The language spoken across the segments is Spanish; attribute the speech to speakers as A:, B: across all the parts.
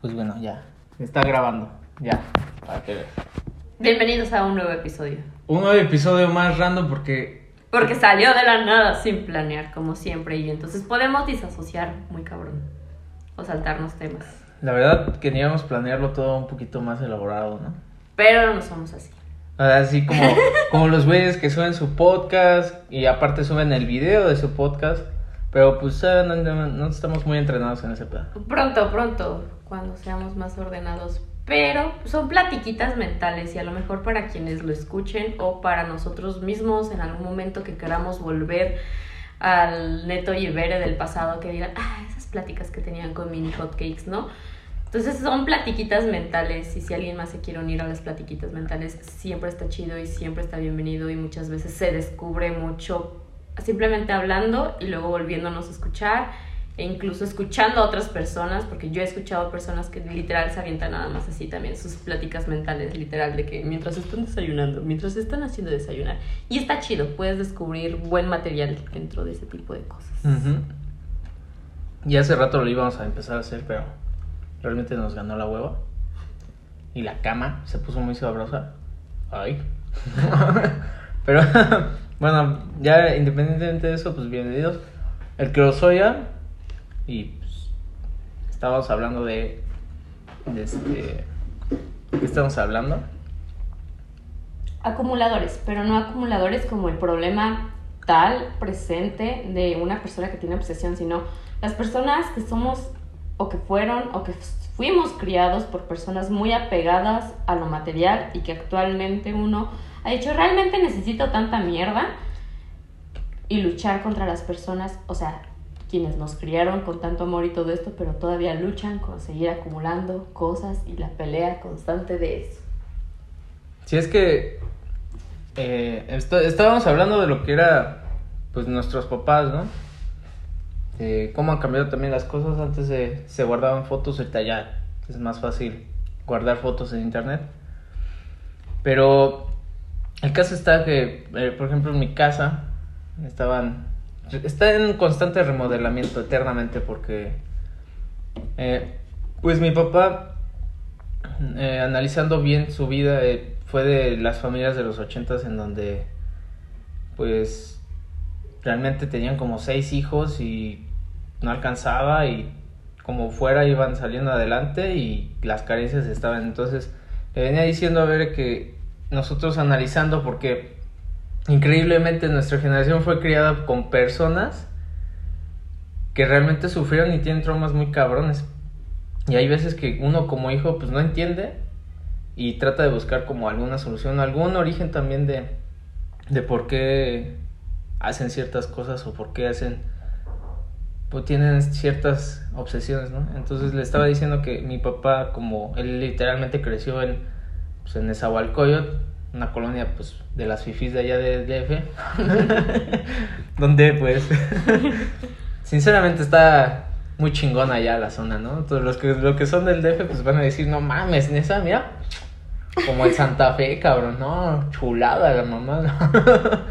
A: Pues bueno, ya. Está grabando. Ya. Para que veas.
B: Bienvenidos a un nuevo episodio.
A: Un nuevo episodio más random porque.
B: Porque salió de la nada sin planear, como siempre, y entonces podemos disasociar muy cabrón. O saltarnos temas.
A: La verdad queríamos planearlo todo un poquito más elaborado, ¿no?
B: Pero no somos así.
A: Así como, como los güeyes que suben su podcast y aparte suben el video de su podcast. Pero pues eh, no, estamos muy entrenados en ese plan.
B: Pronto, pronto, cuando seamos más ordenados. Pero son platiquitas mentales y a lo mejor para quienes lo escuchen o para nosotros mismos en algún momento que queramos volver al Neto y Ibere del pasado que digan, ah, esas pláticas que tenían con mini hotcakes, ¿no? Entonces son platiquitas mentales y si alguien más se quiere unir a las platiquitas mentales, siempre está chido y siempre está bienvenido y muchas veces se descubre mucho simplemente hablando y luego volviéndonos a escuchar e incluso escuchando a otras personas, porque yo he escuchado personas que literal se avientan nada más así también, sus pláticas mentales, literal, de que mientras están desayunando, mientras están haciendo desayunar. Y está chido, puedes descubrir buen material dentro de ese tipo de cosas.
A: Y hace rato lo íbamos a empezar a hacer, pero realmente nos ganó la hueva. Y la cama se puso muy sabrosa. Ay. pero bueno, ya independientemente de eso, pues bienvenidos. El oiga. Y pues, estábamos hablando de. de este. ¿Qué estamos hablando?
B: Acumuladores, pero no acumuladores como el problema tal presente de una persona que tiene obsesión, sino las personas que somos o que fueron o que fuimos criados por personas muy apegadas a lo material y que actualmente uno ha dicho realmente necesito tanta mierda y luchar contra las personas, o sea, quienes nos criaron con tanto amor y todo esto, pero todavía luchan con seguir acumulando cosas y la pelea constante de eso.
A: Si es que eh, estábamos hablando de lo que era pues nuestros papás, ¿no? De cómo han cambiado también las cosas. Antes se guardaban fotos, ahorita ya es más fácil guardar fotos en internet. Pero el caso está que, eh, por ejemplo, en mi casa estaban... Está en constante remodelamiento eternamente porque... eh, pues mi papá eh, analizando bien su vida, fue de las familias de los ochentas en donde, pues, realmente tenían como seis hijos y no alcanzaba y como fuera iban saliendo adelante y las carencias estaban. Entonces, le venía diciendo a ver que nosotros analizando, porque increíblemente nuestra generación fue criada con personas que realmente sufrieron y tienen traumas muy cabrones. Y hay veces que uno como hijo pues no entiende y trata de buscar como alguna solución, algún origen también de, de por qué hacen ciertas cosas o por qué hacen, pues tienen ciertas obsesiones, ¿no? Entonces le estaba diciendo que mi papá, como él literalmente creció en, pues, en Nezahualcóyotl, una colonia pues de las fifis de allá de DF, donde pues sinceramente está muy chingona allá la zona, ¿no? Entonces los que, los que son del DF pues van a decir, no mames, Nesa, mira, como el Santa Fe, cabrón, no, chulada la mamá.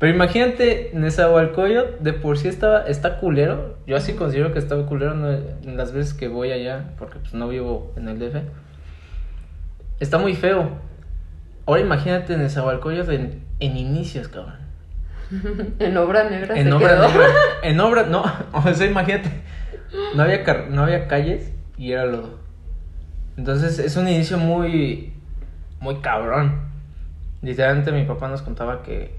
A: Pero imagínate, Nezahualcóyotl de por sí estaba, está culero. Yo así considero que estaba culero las veces que voy allá, porque pues no vivo en el DF. Está muy feo. Ahora imagínate Nezahualcóyotl en, en inicios, cabrón.
B: en obra negra
A: En
B: se
A: obra
B: quedó.
A: negra. En obra, no, o sea, imagínate. No había, car- no había calles y era lodo. Entonces es un inicio muy, muy cabrón. Literalmente mi papá nos contaba que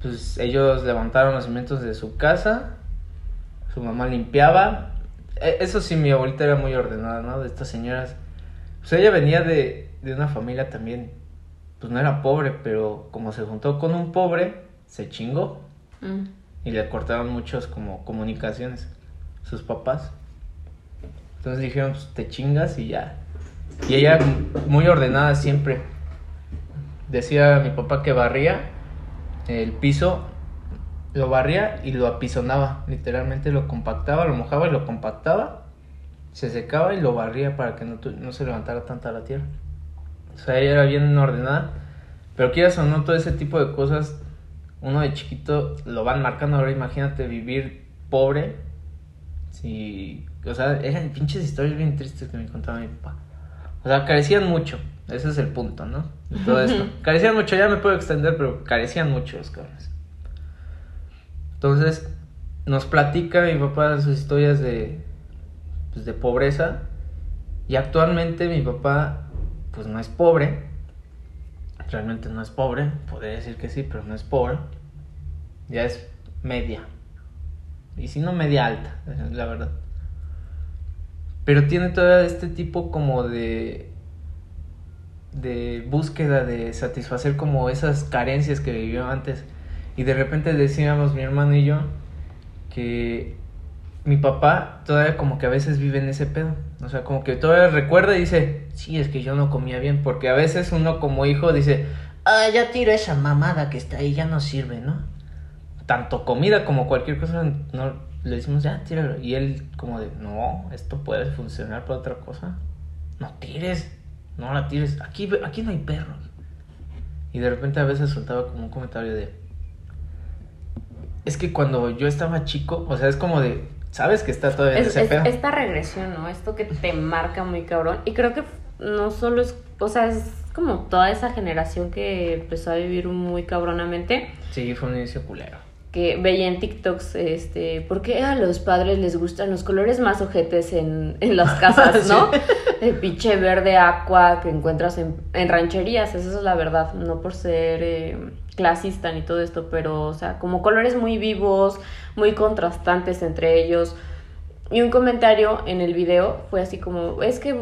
A: pues ellos levantaron los cimientos de su casa, su mamá limpiaba. E- Eso sí, mi abuelita era muy ordenada, ¿no? De estas señoras. Pues ella venía de, de una familia también, pues no era pobre, pero como se juntó con un pobre, se chingó
B: Mm.
A: y le cortaron muchos como comunicaciones sus papás. Entonces dijeron, pues te chingas y ya. Y ella muy ordenada siempre. Decía mi papá que barría el piso, lo barría y lo apisonaba. Literalmente lo compactaba, lo mojaba y lo compactaba. Se secaba y lo barría para que no, no se levantara tanta la tierra. O sea, ella era bien ordenada. Pero quieras o no, todo ese tipo de cosas, uno de chiquito lo van marcando. Ahora imagínate vivir pobre, si O sea, eran pinches historias bien tristes que me contaba mi papá. O sea, carecían mucho. Ese es el punto, ¿no? De todo esto. carecían mucho, ya me puedo extender, pero carecían mucho los cabrones. Entonces, nos platica mi papá sus historias de, pues, de pobreza. Y actualmente mi papá, pues no es pobre. Realmente no es pobre. Podría decir que sí, pero no es pobre. Ya es media. Y si no media alta, la verdad. Pero tiene todo este tipo como de de búsqueda de satisfacer como esas carencias que vivió antes. Y de repente decíamos mi hermano y yo que mi papá todavía como que a veces vive en ese pedo. O sea, como que todavía recuerda y dice, sí, es que yo no comía bien. Porque a veces uno como hijo dice, ah, ya tiro esa mamada que está ahí, ya no sirve, ¿no? Tanto comida como cualquier cosa, no, le decimos, ya, tíralo. Y él como de, no, esto puede funcionar para otra cosa. No tires, no la tires. Aquí, aquí no hay perros. Y de repente a veces soltaba como un comentario de, es que cuando yo estaba chico, o sea, es como de, ¿sabes que está todavía en ese pedo?
B: Esta regresión, ¿no? Esto que te marca muy cabrón. Y creo que no solo es, o sea, es como toda esa generación que empezó a vivir muy cabronamente.
A: Sí, fue un inicio culero
B: que veía en TikToks, este, ¿por qué a los padres les gustan los colores más ojetes en, en las casas, no? El pinche verde aqua que encuentras en, en, rancherías, esa es la verdad, no por ser eh, clasista ni todo esto, pero, o sea, como colores muy vivos, muy contrastantes entre ellos. Y un comentario en el video fue así como, es que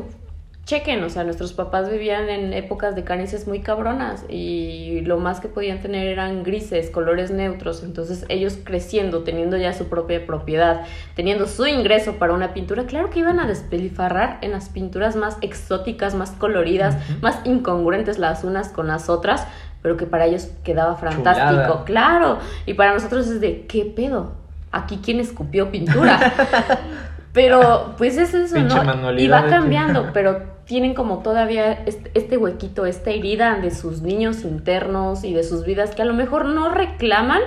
B: chequen, o sea, nuestros papás vivían en épocas de carencias muy cabronas y lo más que podían tener eran grises, colores neutros, entonces ellos creciendo, teniendo ya su propia propiedad, teniendo su ingreso para una pintura, claro que iban a despilifarrar en las pinturas más exóticas, más coloridas, más incongruentes las unas con las otras, pero que para ellos quedaba fantástico, claro, y para nosotros es de, ¿qué pedo? Aquí quién escupió pintura. Pero pues es eso, ¿no? Y va cambiando, pero tienen como todavía este, huequito, esta herida de sus niños internos y de sus vidas que a lo mejor no reclaman,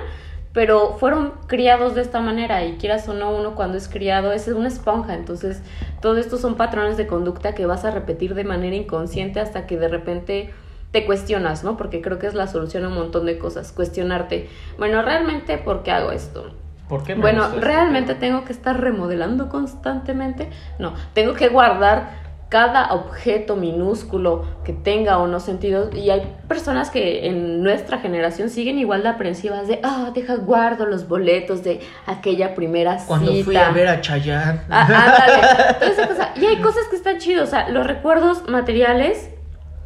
B: pero fueron criados de esta manera y quieras o no, uno cuando es criado es una esponja, entonces todo esto son patrones de conducta que vas a repetir de manera inconsciente hasta que de repente te cuestionas, ¿no? Porque creo que es la solución a un montón de cosas, cuestionarte, bueno, realmente, ¿por qué hago esto? bueno, realmente tengo que estar remodelando constantemente. No, tengo que guardar cada objeto minúsculo que tenga o no sentido. Y hay personas que en nuestra generación siguen igual de aprensivas de, ah, deja guardo los boletos de aquella primera cita.
A: Cuando fui a ver a Chayanne.
B: Ah, y hay cosas que están chidos, o sea, los recuerdos materiales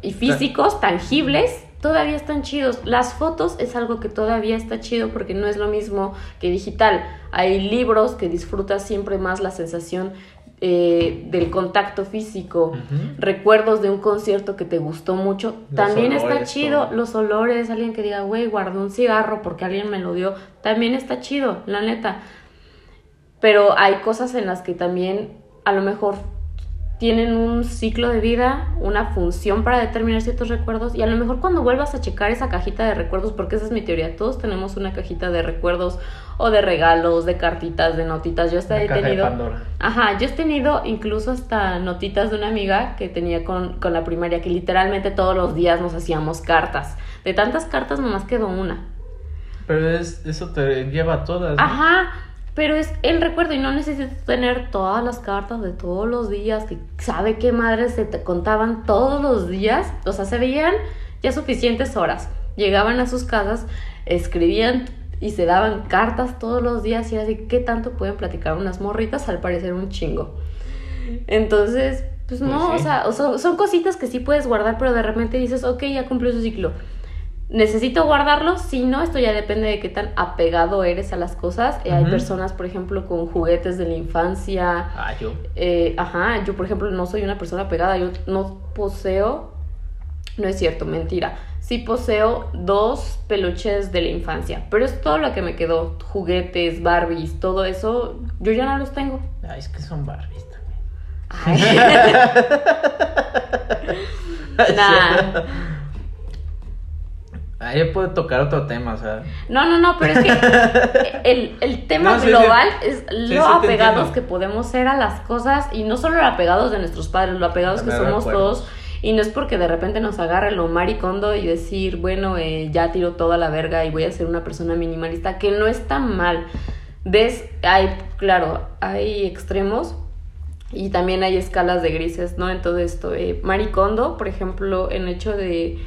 B: y físicos, tangibles, todavía están chidos. Las fotos es algo que todavía está chido porque no es lo mismo que digital. Hay libros que disfrutas siempre más la sensación eh, del contacto físico, recuerdos de un concierto que te gustó mucho, también está chido, los olores, alguien que diga, güey, guardé un cigarro porque alguien me lo dio, también está chido, la neta. Pero hay cosas en las que también a lo mejor tienen un ciclo de vida, una función para determinar ciertos recuerdos y a lo mejor cuando vuelvas a checar esa cajita de recuerdos, porque esa es mi teoría, todos tenemos una cajita de recuerdos o de regalos, de cartitas, de notitas. Yo hasta he tenido... Ajá, yo he tenido incluso hasta notitas de una amiga que tenía con, con la primaria, que literalmente todos los días nos hacíamos cartas. De tantas cartas nomás quedó una.
A: Pero es, eso te lleva a todas.
B: Ajá, pero es el recuerdo y no necesitas tener todas las cartas de todos los días, que sabe qué madres se te contaban todos los días, o sea, se veían ya suficientes horas. Llegaban a sus casas, escribían y se daban cartas todos los días y así, ¿qué tanto pueden platicar unas morritas? Al parecer un chingo. Entonces, pues no, pues o sea, son, son cositas que sí puedes guardar, pero de repente dices, ok, ya cumplió su ciclo necesito guardarlos, si no, esto ya depende de qué tan apegado eres a las cosas. Eh, hay personas, por ejemplo, con juguetes de la infancia.
A: Ah, yo.
B: Eh, ajá, yo, por ejemplo, no soy una persona apegada, yo no poseo, no es cierto, mentira. Sí poseo dos peluches de la infancia, pero es todo lo que me quedó, juguetes, Barbies, todo eso, yo ya no los tengo.
A: Ay, es que son Barbies también.
B: Ay. nah.
A: Ahí puede tocar otro tema, o sea.
B: No, no, no, pero es que el, el tema
A: No, sí,
B: global
A: sí.
B: es lo
A: sí,
B: apegados que podemos ser a las cosas y no solo lo apegados de nuestros padres, lo apegados que somos todos. Y no es porque de repente nos agarre lo maricondo y decir, bueno, eh, ya tiro toda la verga y voy a ser una persona minimalista, que no está mal. Ves, hay, claro, hay extremos y también hay escalas de grises, ¿no? En todo esto. Eh, Maricondo, por ejemplo, en hecho de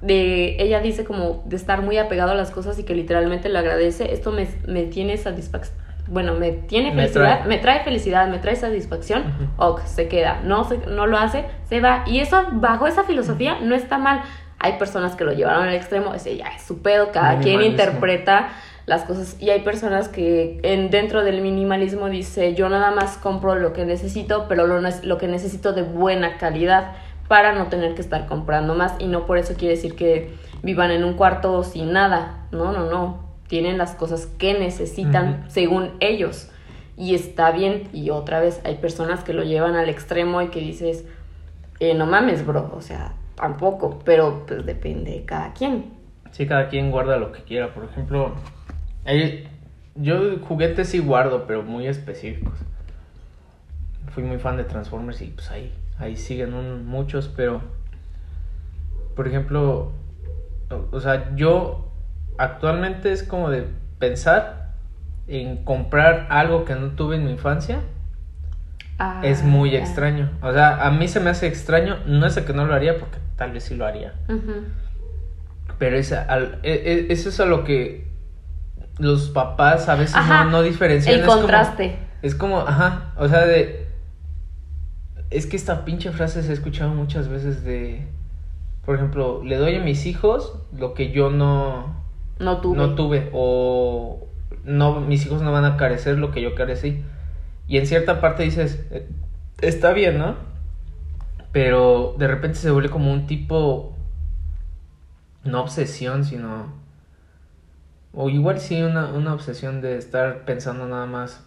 B: de ella dice como de estar muy apegado a las cosas y que literalmente le agradece esto me, me tiene satisfacción bueno me tiene
A: Me
B: felicidad
A: trae.
B: me trae felicidad me trae satisfacción
A: Ujú.
B: ok se queda no se, no lo hace se va. Y eso bajo esa filosofía no está mal. Hay personas que lo llevaron al extremo ese ya es su pedo cada quien interpreta las cosas. Y hay personas que en, dentro del minimalismo dice yo nada más compro lo que necesito pero lo, lo que necesito de buena calidad para no tener que estar comprando más. Y no por eso quiere decir que vivan en un cuarto sin nada. No no no. Tienen las cosas que necesitan según ellos. Y está bien. Y otra vez hay personas que lo llevan al extremo y que dices eh, no mames bro. O sea tampoco. Pero pues depende de cada quien.
A: Sí, cada quien guarda lo que quiera. Por ejemplo, hay- yo juguetes sí guardo, pero muy específicos. Fui muy fan de Transformers y pues ahí, ahí siguen un- muchos, pero por ejemplo, o, o sea, yo actualmente es como de pensar en comprar algo que no tuve en mi infancia.
B: Ah,
A: es muy extraño. O sea, a mí se me hace extraño. No es que no lo haría, porque tal vez sí lo haría. Pero es al- e- e- eso es a lo que los papás a veces
B: Ajá,
A: no, no diferencian.
B: el
A: es como-
B: contraste.
A: es como, ajá, o sea, de... Es que esta pinche frase se ha escuchado muchas veces de... Por ejemplo, le doy a mis hijos lo que yo no,
B: no tuve
A: no tuve. O no, mis hijos no van a carecer lo que yo carecí. Y en cierta parte dices, eh, está bien, ¿no? Pero de repente se vuelve como un tipo, no obsesión, sino... O igual sí una, una obsesión de estar pensando nada más,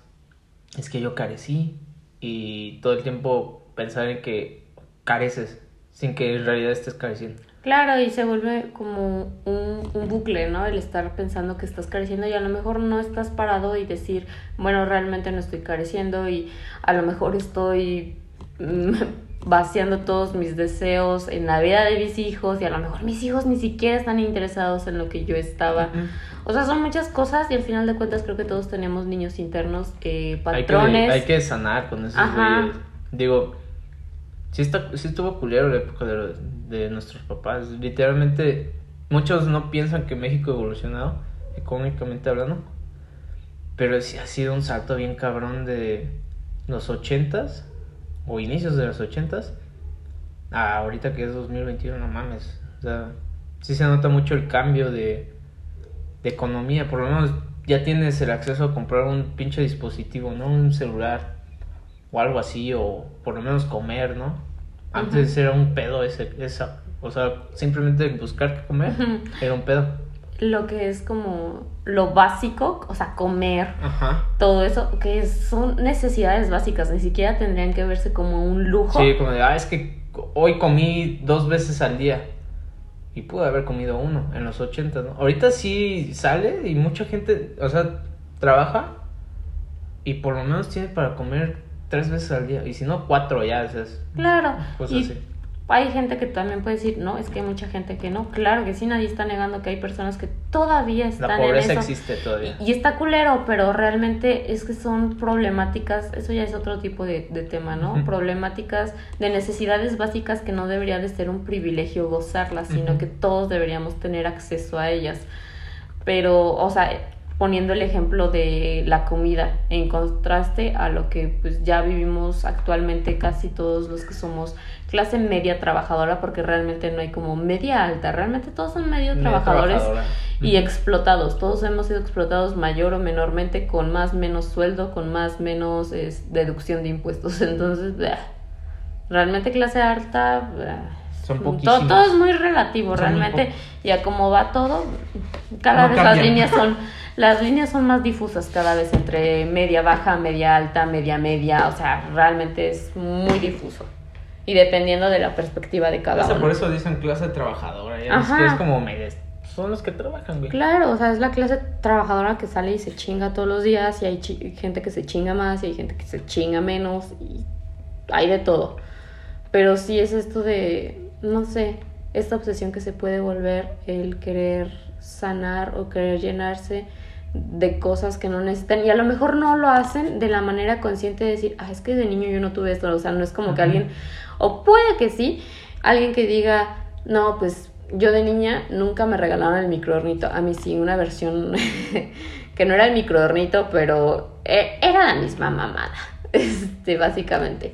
A: es que yo carecí. Y todo el tiempo pensar en que careces, sin que en realidad estés careciendo.
B: Claro, y se vuelve como un, un bucle, ¿no? El estar pensando que estás careciendo y a lo mejor no estás parado y decir, bueno, realmente no estoy careciendo y a lo mejor estoy mm, vaciando todos mis deseos en la vida de mis hijos y a lo mejor mis hijos ni siquiera están interesados en lo que yo estaba. O sea, son muchas cosas y al final de cuentas creo que todos tenemos niños internos, eh,
A: Hay que,
B: patrones.
A: hay que sanar con esos. Digo, sí, está, sí estuvo culero la época de, de nuestros papás. Literalmente, muchos no piensan que México ha evolucionado, económicamente hablando. Pero sí ha sido un salto bien cabrón de los ochentas o inicios de los ochentas a ahorita que es 2021, no mames. O sea, sí se nota mucho el cambio de, de economía. Por lo menos ya tienes el acceso a comprar un pinche dispositivo, ¿no? Un celular o algo así, o por lo menos comer, ¿no? Antes era un pedo ese, esa, o sea, simplemente buscar qué comer era un pedo.
B: Lo que es como lo básico, o sea, comer,
A: Ajá.
B: todo eso, que son necesidades básicas, ni siquiera tendrían que verse como un lujo.
A: Sí, como de, ah, es que hoy comí dos veces al día. Y pude haber comido uno en los 80, ¿no? Ahorita sí sale y mucha gente, o sea, trabaja y por lo menos tiene para comer tres veces al día. Y si no, cuatro ya, o sea,
B: Claro.
A: cosas
B: y
A: así.
B: hay gente que también puede decir, no, es que hay mucha gente que no. Claro que sí, nadie está negando que hay personas que todavía están
A: La pobreza
B: en eso.
A: existe todavía.
B: Y está culero, pero realmente es que son problemáticas, eso ya es otro tipo de, de tema, ¿no? Problemáticas de necesidades básicas que no debería de ser un privilegio gozarlas, sino que todos deberíamos tener acceso a ellas. Pero, o sea, poniendo el ejemplo de la comida en contraste a lo que pues ya vivimos actualmente casi todos los que somos clase media trabajadora porque realmente no hay como media alta, realmente todos son medio trabajadores y explotados. Todos hemos sido explotados mayor o menormente con más menos sueldo, con más menos es, deducción de impuestos. Entonces, bah, realmente clase alta bah,
A: Son
B: todo, es muy relativo,
A: Son muy
B: realmente.
A: pocos.
B: Y a cómo va todo, cada
A: No
B: vez las líneas son las líneas son más difusas cada vez entre media baja, media alta, media media, o sea, realmente es muy difuso. y dependiendo de la perspectiva de cada
A: O sea,
B: uno.
A: por eso dicen clase trabajadora. Ya es
B: Ajá.
A: que es como me son los que trabajan, güey.
B: Claro, o sea, es la clase trabajadora que sale y se chinga todos los días y hay gente que se chinga más y hay gente que se chinga menos y hay de todo. Pero sí es esto de, no sé, esta obsesión que se puede volver el querer sanar o querer llenarse de cosas que no necesitan y a lo mejor no lo hacen de la manera consciente de decir, ah, es que de niño yo no tuve esto, o sea, no es como que alguien, o puede que sí, alguien que diga, no, pues yo de niña nunca me regalaron el microornito, a mí sí, una versión que no era el microornito, pero e- era la misma mamada, este, básicamente.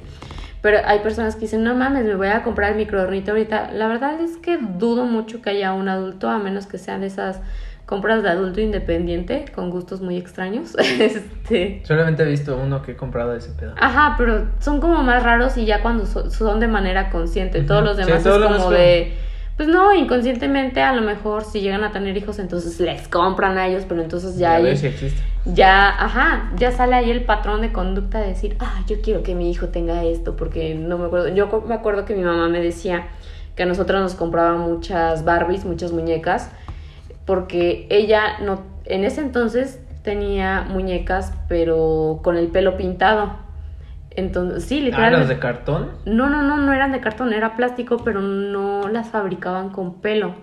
B: Pero hay personas que dicen, no mames, me voy a comprar el microornito ahorita. La verdad es que dudo mucho que haya un adulto, a menos que sean de esas compras de adulto independiente con gustos muy extraños. este,
A: Solamente he visto uno que he comprado de ese pedo.
B: Ajá, pero son como más raros y ya cuando so- son de manera consciente. Todos los
A: Sí,
B: demás
A: todo
B: es como de... Pues no, inconscientemente a lo mejor si llegan a tener hijos entonces les compran a ellos, pero entonces ya,
A: Ya ves si existe.
B: ya, ajá, ya sale ahí el patrón de conducta de decir, ah, yo quiero que mi hijo tenga esto, porque no me acuerdo, yo me acuerdo que mi mamá me decía que a nosotros nos compraba muchas Barbies, muchas muñecas, porque ella no, en ese entonces tenía muñecas, pero con el pelo pintado. Entonces, sí,
A: Ah,
B: literalmente.
A: las de cartón.
B: No, no, no, no eran de cartón, era plástico, pero no las fabricaban con pelo.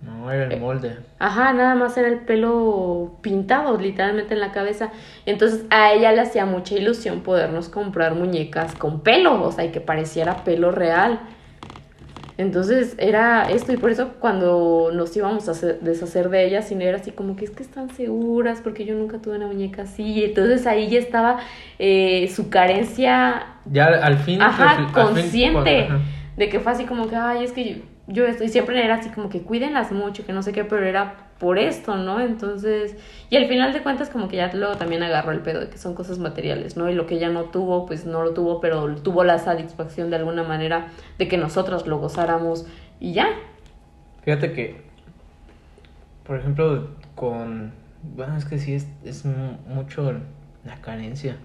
A: No, era
B: Eh,
A: el molde.
B: Ajá, nada más era el pelo pintado literalmente en la cabeza. Entonces a ella le hacía mucha ilusión podernos comprar muñecas con pelo, o sea, y que pareciera pelo real. Entonces era esto y por eso cuando nos íbamos a hacer- deshacer de ellas, y era así como que es que están seguras porque yo nunca tuve una muñeca así. Entonces ahí ya estaba eh, su carencia
A: Ya al fin.
B: Ajá,
A: al fin-
B: consciente.
A: ajá.
B: de que fue así como que, ay, es que yo, yo estoy, siempre era así como que cuídenlas mucho, que no sé qué, pero era por esto, ¿no? Entonces, y al final de cuentas como que ya luego también agarró el pedo de que son cosas materiales, ¿no? Y lo que ella no tuvo, pues no lo tuvo, pero tuvo la satisfacción de alguna manera de que nosotros lo gozáramos y ya.
A: Fíjate que, por ejemplo, con... Bueno, es que sí, es, es mu- mucho la carencia.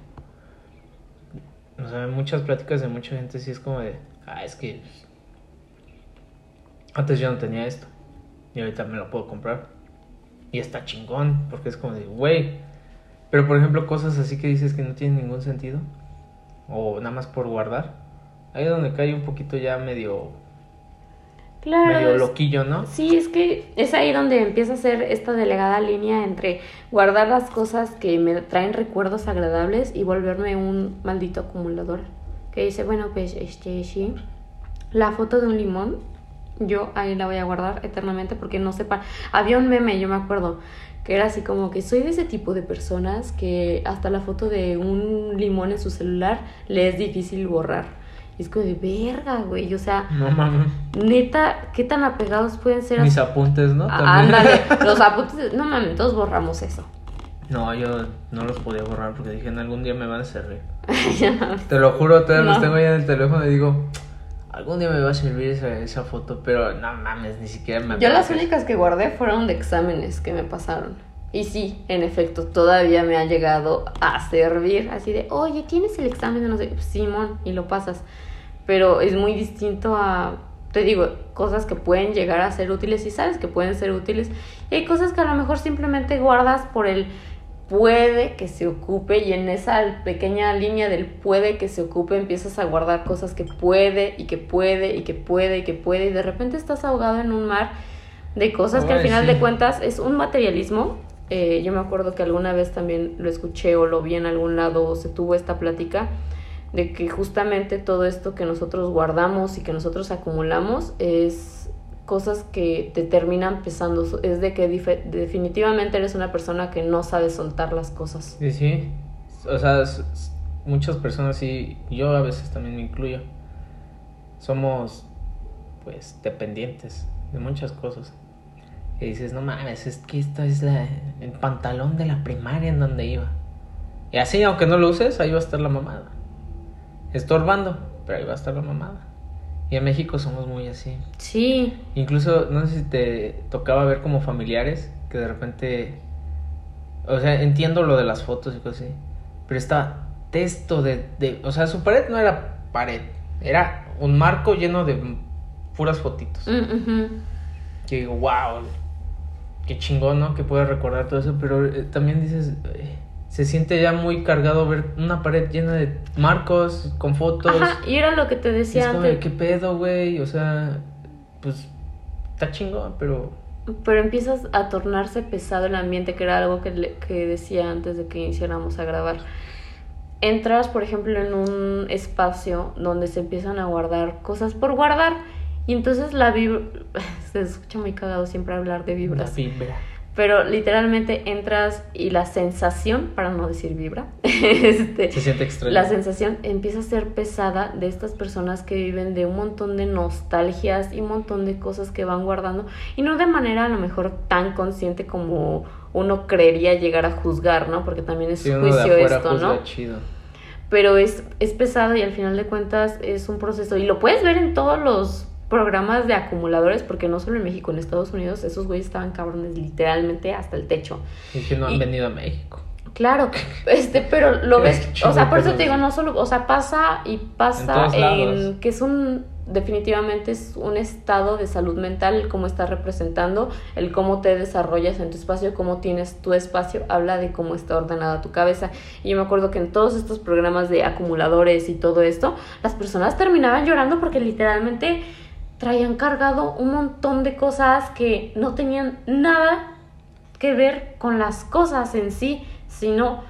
A: O sea, en muchas pláticas de mucha gente sí es como de, ah, es que antes yo no tenía esto y ahorita me lo puedo comprar. Y está chingón, porque es como de, güey. Pero por ejemplo, cosas así que dices que no tienen ningún sentido, o nada más por guardar, ahí es donde cae un poquito ya medio,
B: Claro.
A: medio
B: es-
A: loquillo, ¿no?
B: Sí, es que es ahí donde empieza a ser esta delegada línea entre guardar las cosas que me traen recuerdos agradables y volverme un maldito acumulador. Que dice, bueno, pues este sí, la foto de un limón, yo ahí la voy a guardar eternamente porque no sepa. Había un meme, yo me acuerdo, que era así como que soy de ese tipo de personas que hasta la foto de un limón en su celular le es difícil borrar. Y es como de verga, güey, o sea,
A: No mames.
B: Neta, ¿qué tan apegados pueden ser
A: Mis apuntes, ¿no?
B: Ah. Ándale, los apuntes, no mames, todos borramos eso.
A: No, yo no los podía borrar porque dije, en algún día me van a servir.
B: Ya.
A: Te lo juro, todavía los
B: No.
A: tengo ahí en el teléfono y digo, algún día me va a servir esa, esa foto, pero no mames, ni siquiera me
B: Yo las únicas que guardé fueron de exámenes que me pasaron. Y sí, en efecto, todavía me ha llegado a servir. Así de, oye, ¿tienes el examen de no sé? Simón, y lo pasas. Pero es muy distinto a, te digo, cosas que pueden llegar a ser útiles y sabes que pueden ser útiles. Y hay cosas que a lo mejor simplemente guardas por el puede que se ocupe y en esa pequeña línea del puede que se ocupe empiezas a guardar cosas que puede y que puede y que puede y que puede y de repente estás ahogado en un mar de cosas que al final
A: sí.
B: de cuentas es un materialismo. Eh, yo me acuerdo que alguna vez también lo escuché o lo vi en algún lado o se tuvo esta plática de que justamente todo esto que nosotros guardamos y que nosotros acumulamos es cosas que te terminan pesando. Es de que definitivamente eres una persona que no sabe soltar las cosas.
A: Sí, sí. O sea, muchas personas sí, yo a veces también me incluyo. Somos, pues, dependientes de muchas cosas. Y dices, no mames, es que esta es el pantalón de la primaria en donde iba. Y así, aunque no lo uses, ahí va a estar la mamada. Estorbando, pero ahí va a estar la mamada. Y en México somos muy así.
B: Sí,
A: Incluso, no sé si te tocaba ver como familiares que de repente. O sea, entiendo lo de las fotos y cosas así. Pero estaba texto de, de. O sea, su pared no era pared. era un marco lleno de puras fotitos.
B: Mm, ujú.
A: Que digo, wow, qué chingón, ¿no? Que puedes recordar todo eso, pero eh, también dices, eh, se siente ya muy cargado ver una pared llena de marcos con fotos.
B: Ajá, y era lo que te
A: Es
B: decía
A: como de,
B: antes.
A: ¿qué pedo, güey? O sea, pues está chingón, pero
B: Pero empiezas a tornarse pesado el ambiente, que era algo que, le- que decía antes de que iniciáramos a grabar. Entras, por ejemplo, en un espacio donde se empiezan a guardar cosas por guardar. Y entonces la vibra... Se escucha muy cagado siempre hablar de
A: la
B: vibras.
A: vibra.
B: Pero literalmente entras y la sensación, para no decir vibra, este,
A: Se siente extraño.
B: la sensación empieza a ser pesada de estas personas que viven de un montón de nostalgias y un montón de cosas que van guardando y no de manera a lo mejor tan consciente como uno creería llegar a juzgar, ¿no? Porque también es
A: Sí,
B: juicio esto, ¿no?
A: chido.
B: Pero es, es pesado y al final de cuentas es un proceso y lo puedes ver en todos los programas de acumuladores porque no solo en México, en Estados Unidos esos güeyes estaban cabrones literalmente hasta el techo.
A: Y que no han
B: Y-
A: venido a México.
B: Claro, este, pero lo ves, o sea, por eso te digo, no solo, o sea, pasa y pasa en, que es un, definitivamente es un estado de salud mental, el cómo estás representando, el cómo te desarrollas en tu espacio, cómo tienes tu espacio, habla de cómo está ordenada tu cabeza. Y yo me acuerdo que en todos estos programas de acumuladores y todo esto, las personas terminaban llorando porque literalmente traían cargado un montón de cosas que no tenían nada que ver con las cosas en sí, sino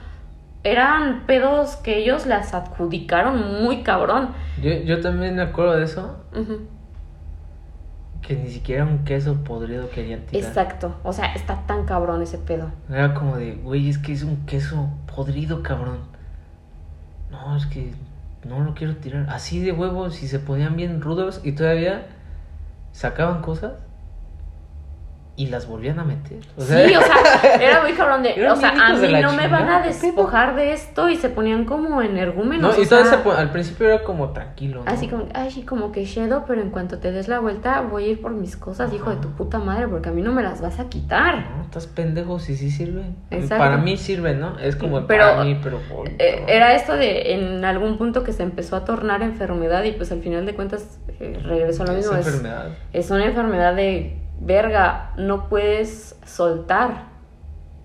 B: eran pedos que ellos las adjudicaron muy cabrón.
A: Yo, yo también me acuerdo de eso, que ni siquiera un queso podrido querían tirar.
B: Exacto, o sea, está tan cabrón ese pedo.
A: Era como de, güey, es que es un queso podrido, cabrón. No, es que no lo quiero tirar. Así de huevos, y se ponían bien rudos y todavía sacaban cosas y las volvían a meter. O sea,
B: sí, o sea, era muy cabrón de, o sea, a mí no me van a despojar de esto y se ponían como energúmenos.
A: no, y todo
B: sea,
A: ese al principio era como tranquilo. ¿no?
B: Así como, ay, sí, como que Shadow, pero en cuanto te des la vuelta voy a ir por mis cosas, hijo de tu puta madre, porque a mí no me las vas a quitar.
A: No, estás pendejo si sí sirven.
B: Exacto.
A: Para mí sirven, ¿no? Es como
B: Pero,
A: para mí, pero.
B: Eh,
A: cabrón.
B: era esto de en algún punto que se empezó a tornar enfermedad y pues al final de cuentas eh, regresó a lo mismo. Es,
A: enfermedad.
B: es una enfermedad de verga, no puedes soltar.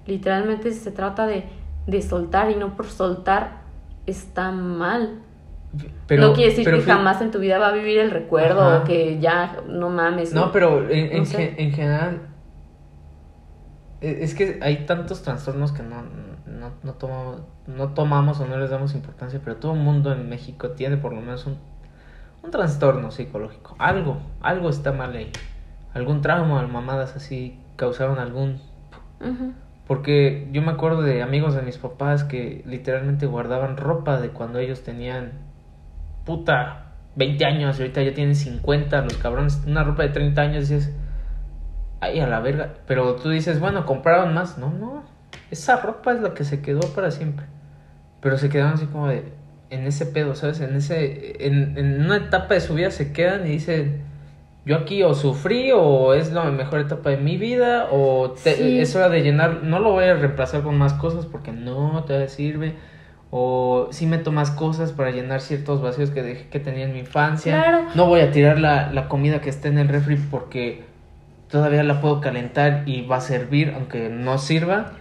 B: Literalmente se trata de, de soltar y no por soltar está mal.
A: Pero,
B: no quiere decir
A: pero
B: que jamás en tu vida va a vivir el recuerdo
A: Ajá.
B: o que ya no mames.
A: No, pero en, en general. e- Es que hay tantos trastornos que no, no, no, tomamos, no tomamos o no les damos importancia, pero todo el mundo en México tiene por lo menos un, un trastorno psicológico. Algo, algo está mal ahí. Algún trauma, mamadas así, causaron algún... Porque yo me acuerdo de amigos de mis papás que literalmente guardaban ropa de cuando ellos tenían puta 20 años y ahorita ya tienen 50 los cabrones, una ropa de 30 años y dices, ay a la verga, pero tú dices, bueno, compraron más, no, no, esa ropa es la que se quedó para siempre, pero se quedaron así como de, en ese pedo, ¿sabes? En ese, en, en una etapa de su vida se quedan y dicen, yo aquí o sufrí o es la mejor etapa de mi vida o te-
B: Sí.
A: es hora de llenar, no lo voy a reemplazar con más cosas porque no te sirve o sí meto más cosas para llenar ciertos vacíos que dejé que tenía en mi infancia.
B: Claro.
A: No voy a tirar la, la comida que está en el refri porque todavía la puedo calentar y va a servir aunque no sirva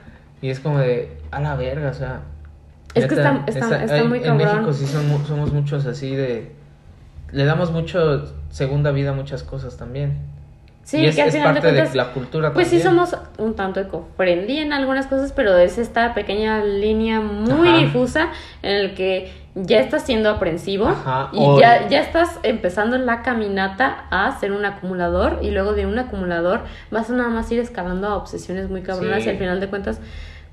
A: y es como de a la verga, o sea,
B: Es que está- está- está
A: hay-
B: muy
A: En
B: cabrón.
A: México sí son somos muchos así de le damos mucho segunda vida a muchas cosas también.
B: Sí,
A: y es,
B: que al
A: es
B: final
A: parte de,
B: cuentas
A: la cultura
B: Pues sí somos un tanto eco-friendly en algunas cosas, pero es esta pequeña línea muy
A: Ajá.
B: difusa en el que ya estás siendo aprensivo
A: Ajá,
B: y
A: o-
B: ya, ya estás empezando la caminata a ser un acumulador y luego de un acumulador vas a nada más ir escalando a obsesiones muy cabronas
A: Sí.
B: y al final de cuentas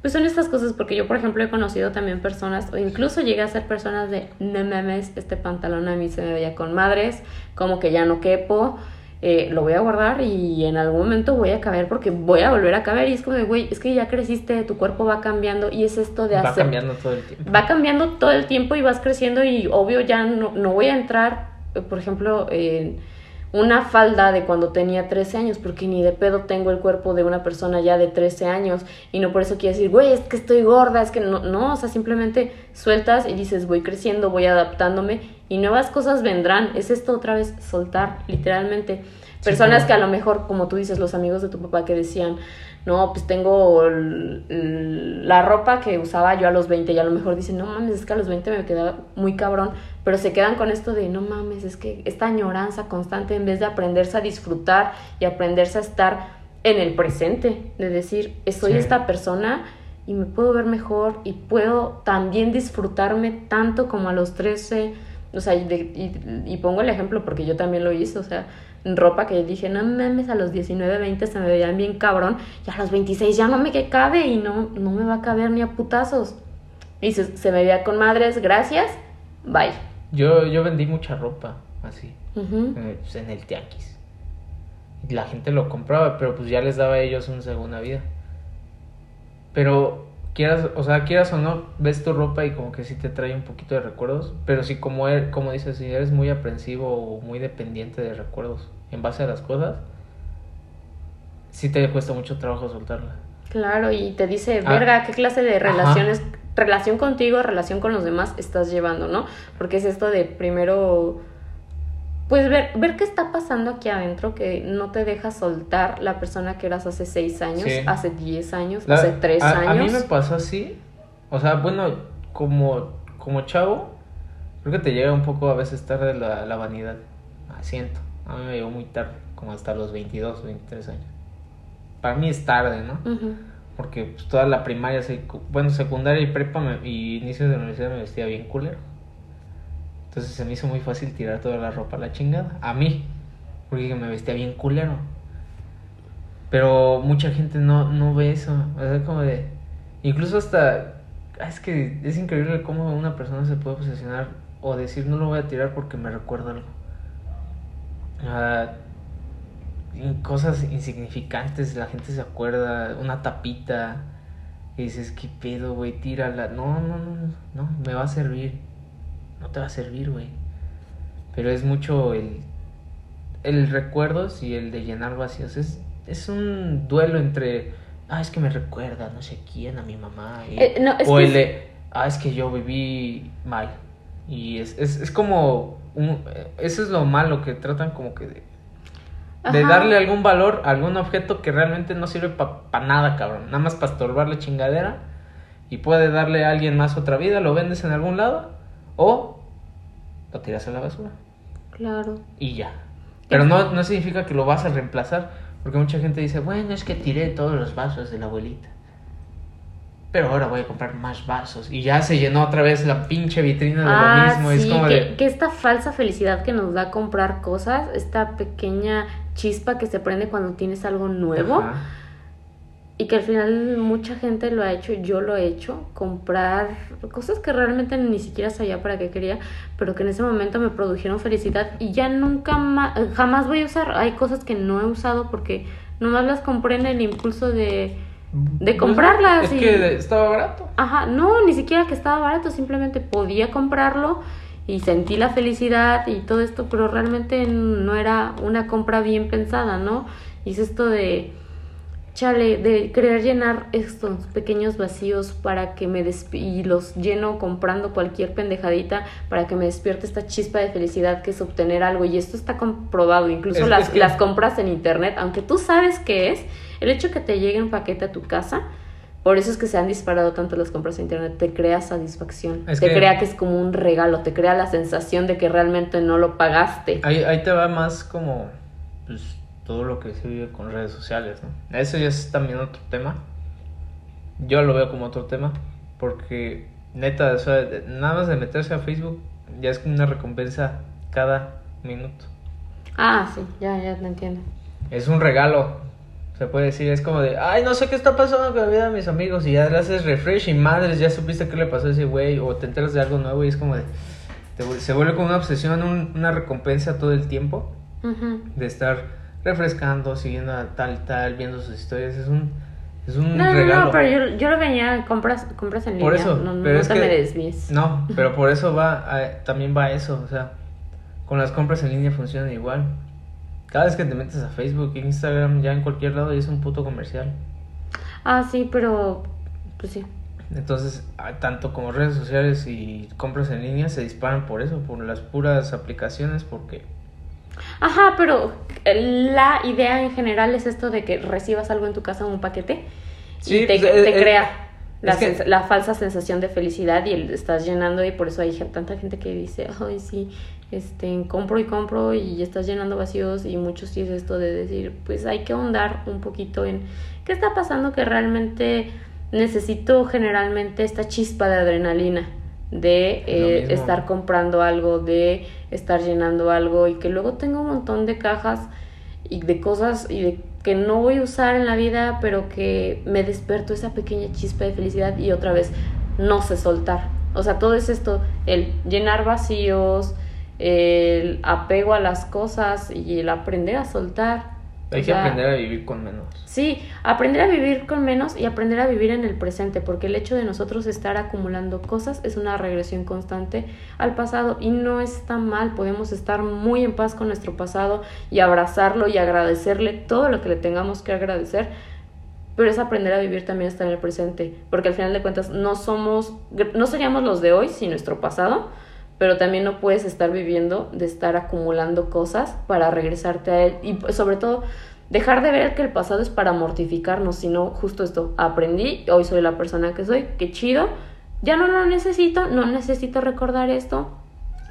B: pues son estas cosas porque yo por ejemplo he conocido también personas o incluso llegué a ser personas de no mames este pantalón a mí se me veía con madres como que ya no quepo eh, lo voy a guardar y en algún momento voy a caber porque voy a volver a caber y es como de güey es que ya creciste tu cuerpo va cambiando y es esto de
A: va
B: hacer
A: cambiando todo el tiempo.
B: va cambiando todo el tiempo y vas creciendo y obvio ya no, no voy a entrar, eh, por ejemplo, en una falda de cuando tenía 13 años, porque ni de pedo tengo el cuerpo de una persona ya de 13 años y no por eso quiero decir, güey, es que estoy gorda, es que no, no, o sea, simplemente sueltas y dices, voy creciendo, voy adaptándome y nuevas cosas vendrán. Es esto otra vez, soltar, literalmente. Personas que a lo mejor, como tú dices, los amigos de tu papá que decían, no, pues tengo la ropa que usaba yo a los 20 y a lo mejor dicen, no mames, es que a los 20 me quedaba muy cabrón, pero se quedan con esto de, no mames, es que esta añoranza constante en vez de aprenderse a disfrutar y aprenderse a estar en el presente, de decir, soy esta persona y me puedo ver mejor y puedo también disfrutarme tanto como a los 13, o sea, y, y pongo el ejemplo porque yo también lo hice, o sea, ropa que dije, no mames, a los 19, 20 se me veían bien cabrón, y a los 26 ya no me cabe y no, no me va a caber ni a putazos. Y se, se me veía con madres, gracias, bye.
A: Yo, yo vendí mucha ropa así, eh, pues, en el tianguis. Y la gente lo compraba, pero pues ya les daba a ellos una segunda vida. Pero quieras, o sea, quieras o no, ves tu ropa y como que sí te trae un poquito de recuerdos, pero sí como, er, como dices, si eres muy aprensivo o muy dependiente de recuerdos en base a las cosas, sí te cuesta mucho trabajo soltarla.
B: Claro, y te dice, ah. verga, ¿qué clase de relaciones, relación contigo, relación con los demás estás llevando, no? Porque es esto de primero pues ver, ver qué está pasando aquí adentro que no te deja soltar la persona que eras hace seis años, hace diez años, hace tres años.
A: A mí me pasó así, o sea, bueno, como, como chavo, creo que te llega un poco a veces tarde la, la vanidad, siento, a mí me llegó muy tarde, como hasta los 22, 23 años. Para mí es tarde, ¿no? Porque pues, toda la primaria, bueno, secundaria y prepa me, y inicio de la universidad me vestía bien culero. Entonces se me hizo muy fácil tirar toda la ropa a la chingada. A mí. Porque me vestía bien culero. Pero mucha gente no, no ve eso. O sea, como de. Incluso hasta. Ah, es que es increíble cómo una persona se puede obsesionar o decir no lo voy a tirar porque me recuerda algo. Ah, cosas insignificantes, la gente se acuerda, una tapita, y dices, ¿qué pedo, güey? Tírala. No, no, no, no, me va a servir no te va a servir, güey. Pero es mucho el, el recuerdos y el de llenar vacíos. Es, es un duelo entre, ah, es que me recuerda no sé quién, a mi mamá. Eh, o el de, ah, es que yo viví mal. Y es, es, es como, un, eso es lo malo que tratan como que de, de darle algún valor a algún objeto que realmente no sirve para nada, cabrón. Nada más para estorbar la chingadera y puede darle a alguien más otra vida, lo vendes en algún lado o lo tiras a la basura.
B: Claro.
A: Y ya. Pero no, no significa que lo vas a reemplazar, porque mucha gente dice, bueno, es que tiré todos los vasos de la abuelita. Pero ahora voy a comprar más vasos. Y ya se llenó otra vez la pinche vitrina de lo ah, mismo.
B: es como que, que esta falsa felicidad que nos da comprar cosas, esta pequeña chispa que se prende cuando tienes algo nuevo y que al final mucha gente lo ha hecho, yo lo he hecho, comprar cosas que realmente ni siquiera sabía para qué quería, pero que en ese momento me produjeron felicidad y ya nunca más, jamás voy a usar. Hay cosas que no he usado porque nomás las compré en el impulso de, de comprarlas.
A: Es que estaba barato.
B: Ajá, no, ni siquiera que estaba barato, simplemente podía comprarlo y sentí la felicidad y todo esto, pero realmente no era una compra bien pensada, ¿no? Y es esto de chale, de querer llenar estos pequeños vacíos para que me y los lleno comprando cualquier pendejadita para que me despierte esta chispa de felicidad que es obtener algo y esto está comprobado, incluso las, las compras en internet, aunque tú sabes qué es, el hecho que te llegue un paquete a tu casa, por eso es que se han disparado tanto las compras en internet, te crea satisfacción, te crea que es como un regalo, te crea la sensación de que realmente no lo pagaste.
A: Ahí, ahí te va más como pues todo lo que se vive con redes sociales, ¿no? Eso ya es también otro tema. Yo lo veo como otro tema, porque neta, nada más de meterse a Facebook ya es como una recompensa cada minuto.
B: Ah, sí, ya, ya te entiendo.
A: Es un regalo, se puede decir, es como de, ay, no sé qué está pasando con la vida de mis amigos y ya le haces refresh y madres, ya supiste qué le pasó a ese güey o te enteras de algo nuevo y es como de, se vuelve como una obsesión, una recompensa todo el tiempo de estar refrescando, siguiendo a tal, tal, viendo sus historias. Es un, es un no, regalo.
B: No, pero yo, yo lo venía, compras, compras en línea. Por eso, no, pero no te me desvíes.
A: No, pero por eso va, también va eso. O sea, con las compras en línea funcionan igual. Cada vez que te metes a Facebook, Instagram, ya en cualquier lado, es un puto comercial.
B: Ah, sí, pero. Pues sí.
A: Entonces, tanto como redes sociales y compras en línea se disparan por eso, por las puras aplicaciones, porque...
B: Ajá, pero la idea en general es esto de que recibas algo en tu casa, un paquete,
A: Sí,
B: y te,
A: pues,
B: te
A: eh, eh,
B: crea la,
A: que-
B: falsa sensación de felicidad y el estás llenando y por eso hay tanta gente que dice, ay, sí, este, compro y compro y estás llenando vacíos y muchos sí es esto de decir, pues hay que ahondar un poquito en qué está pasando que realmente necesito generalmente esta chispa de adrenalina de eh, estar comprando algo, de estar llenando algo y que luego tengo un montón de cajas y de cosas y de que no voy a usar en la vida, pero que me despertó esa pequeña chispa de felicidad y otra vez no sé soltar. O sea, todo es esto, el llenar vacíos, el apego a las cosas y el aprender a soltar.
A: Hay
B: O
A: que
B: sea,
A: aprender a vivir con menos.
B: Sí, aprender a vivir con menos y aprender a vivir en el presente, porque el hecho de nosotros estar acumulando cosas es una regresión constante al pasado y no está mal, podemos estar muy en paz con nuestro pasado y abrazarlo y agradecerle todo lo que le tengamos que agradecer, pero es aprender a vivir también estar en el presente, porque al final de cuentas no somos, no seríamos los de hoy sin nuestro pasado, pero también no puedes estar viviendo de estar acumulando cosas para regresarte a él. Y sobre todo dejar de ver que el pasado es para mortificarnos, sino justo esto, aprendí, hoy soy la persona que soy, qué chido, ya no lo necesito, no necesito recordar esto,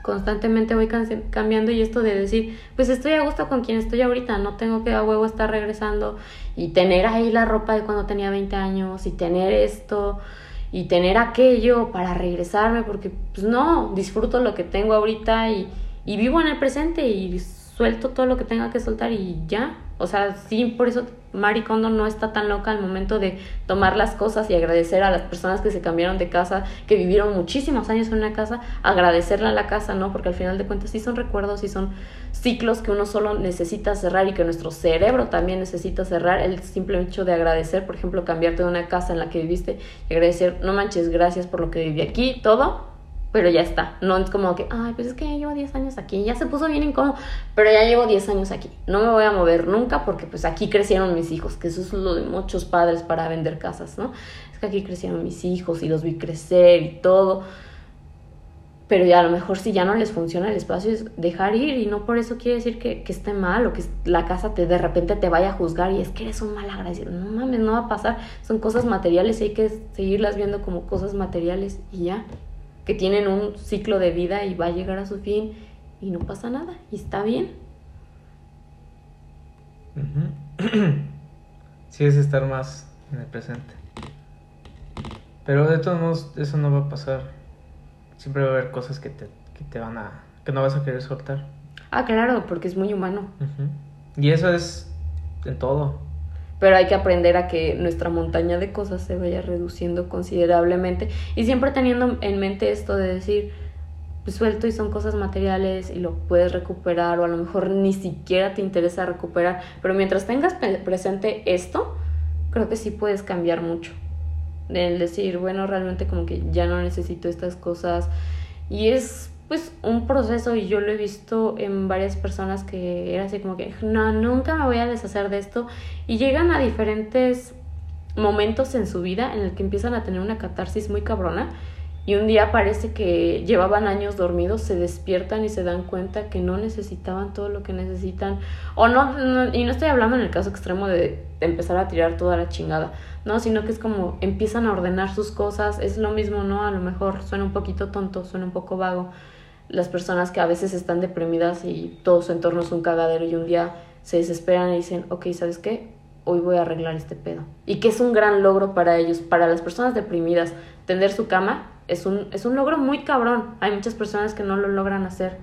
B: constantemente voy cambiando y esto de decir, pues estoy a gusto con quien estoy ahorita, no tengo que a huevo estar regresando y tener ahí la ropa de cuando tenía 20 años y tener esto y tener aquello para regresarme, porque pues no, disfruto lo que tengo ahorita y, y vivo en el presente y suelto todo lo que tenga que soltar y ya. O sea, sí, por eso Mari Kondo no está tan loca al momento de tomar las cosas y agradecer a las personas que se cambiaron de casa, que vivieron muchísimos años en una casa, agradecerle a la casa, ¿no? Porque al final de cuentas sí son recuerdos y son ciclos que uno solo necesita cerrar y que nuestro cerebro también necesita cerrar. El simple hecho de agradecer, por ejemplo, cambiarte de una casa en la que viviste y agradecer, no manches, gracias por lo que viví aquí, todo, pero ya está. No es como que, ay, pues es que ya llevo 10 años aquí, ya se puso bien incómodo, pero ya llevo 10 años aquí. No me voy a mover nunca porque pues aquí crecieron mis hijos, que eso es lo de muchos padres para vender casas, ¿no? Es que aquí crecieron mis hijos y los vi crecer y todo. Pero ya a lo mejor si ya no les funciona el espacio es dejar ir y no por eso quiere decir que, que esté mal o que la casa te de repente te vaya a juzgar y es que eres un mal agradecido. No mames, no va a pasar. Son cosas materiales y hay que seguirlas viendo como cosas materiales y ya. Que tienen un ciclo de vida y va a llegar a su fin y no pasa nada y está bien.
A: Sí, es estar más en el presente. Pero de todos modos, eso no va a pasar. Siempre va a haber cosas que te, que te van a. que no vas a querer soltar.
B: Ah, claro, porque es muy humano.
A: Y eso es en todo.
B: Pero hay que aprender a que nuestra montaña de cosas se vaya reduciendo considerablemente y siempre teniendo en mente esto de decir, pues suelto y son cosas materiales y lo puedes recuperar o a lo mejor ni siquiera te interesa recuperar, pero mientras tengas presente esto, creo que sí puedes cambiar mucho. El decir, bueno, realmente como que ya no necesito estas cosas y es pues un proceso y yo lo he visto en varias personas que era así como que no, nunca me voy a deshacer de esto y llegan a diferentes momentos en su vida en el que empiezan a tener una catarsis muy cabrona y un día parece que llevaban años dormidos, se despiertan y se dan cuenta que no necesitaban todo lo que necesitan o no, no- y no estoy hablando en el caso extremo de, empezar a tirar toda la chingada, no, sino que es como empiezan a ordenar sus cosas, es lo mismo, ¿no? A lo mejor suena un poquito tonto, suena un poco vago, las personas que a veces están deprimidas y todo su entorno es un cagadero y un día se desesperan y dicen, ok, ¿sabes qué? Hoy voy a arreglar este pedo. Y que es un gran logro para ellos, para las personas deprimidas. Tender su cama es un, es un logro muy cabrón. Hay muchas personas que no lo logran hacer.